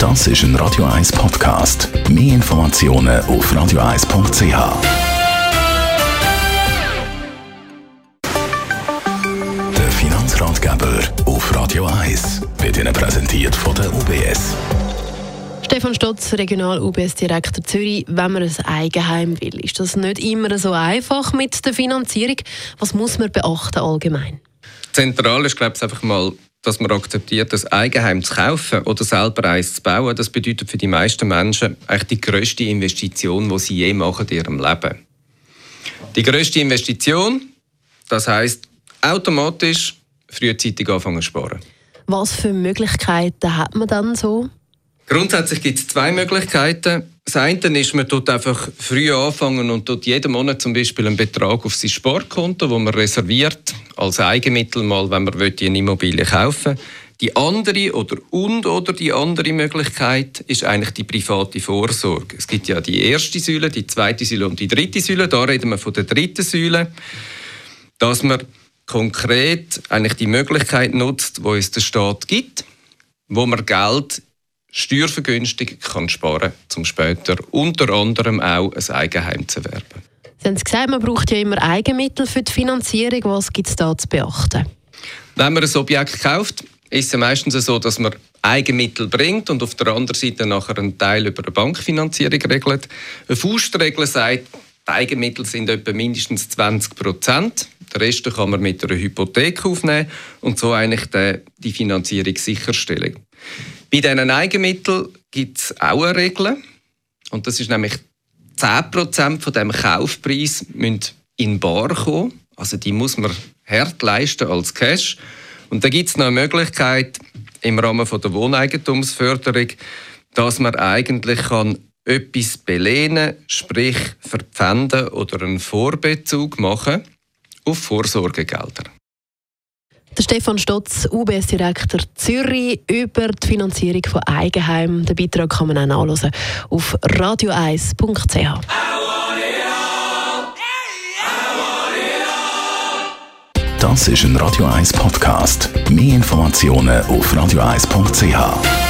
Das ist ein Radio 1 Podcast. Mehr Informationen auf radio1.ch. Der Finanzratgeber auf Radio 1 wird Ihnen präsentiert von der UBS. Stefan Stotz, Regional-UBS-Direktor Zürich. Wenn man ein Eigenheim will, ist das nicht immer so einfach mit der Finanzierung. Was muss man beachten allgemein? Zentral ist, glaube ich, einfach mal, dass man akzeptiert, das Eigenheim zu kaufen oder selber eins zu bauen. Das bedeutet für die meisten Menschen eigentlich die grösste Investition, die sie je machen in ihrem Leben. Die grösste Investition, das heißt automatisch frühzeitig anfangen zu sparen. Was für Möglichkeiten hat man dann so? Grundsätzlich gibt es zwei Möglichkeiten. Das eine ist, man tut einfach früh anfangen und tut jeden Monat zum Beispiel einen Betrag auf sein Sportkonto, wo man reserviert als Eigenmittel mal, wenn man eine Immobilie kaufen will. Die andere oder und oder die andere Möglichkeit ist eigentlich die private Vorsorge. Es gibt ja die erste Säule, die zweite Säule und die dritte Säule. Da reden wir von der dritten Säule, dass man konkret eigentlich die Möglichkeit nutzt, wo es der Staat gibt, wo man Geld steuervergünstigt kann sparen um später unter anderem auch ein Eigenheim zu erwerben. Sie haben gesagt, man braucht ja immer Eigenmittel für die Finanzierung. Was gibt es da zu beachten? Wenn man ein Objekt kauft, ist es meistens so, dass man Eigenmittel bringt und auf der anderen Seite nachher einen Teil über eine Bankfinanzierung regelt. Eine Faustregel sagt, die Eigenmittel sind etwa mindestens 20 Prozent. Den Rest kann man mit einer Hypothek aufnehmen und so eigentlich die Finanzierung sicherstellen. Bei diesen Eigenmitteln gibt es auch eine Regel. Und das ist nämlich 10% von dem Kaufpreis müssen in Bar kommen. Also die muss man hart leisten als Cash. Und da gibt es noch eine Möglichkeit im Rahmen von der Wohneigentumsförderung, dass man eigentlich kann etwas belehnen, sprich verpfänden oder einen Vorbezug machen auf Vorsorgegelder. Stefan Stotz, UBS-Direktor Zürich, über die Finanzierung von Eigenheimen. Den Beitrag kann man auch nachlesen auf radio1.ch. Das ist ein Radio 1 Podcast. Mehr Informationen auf radio1.ch.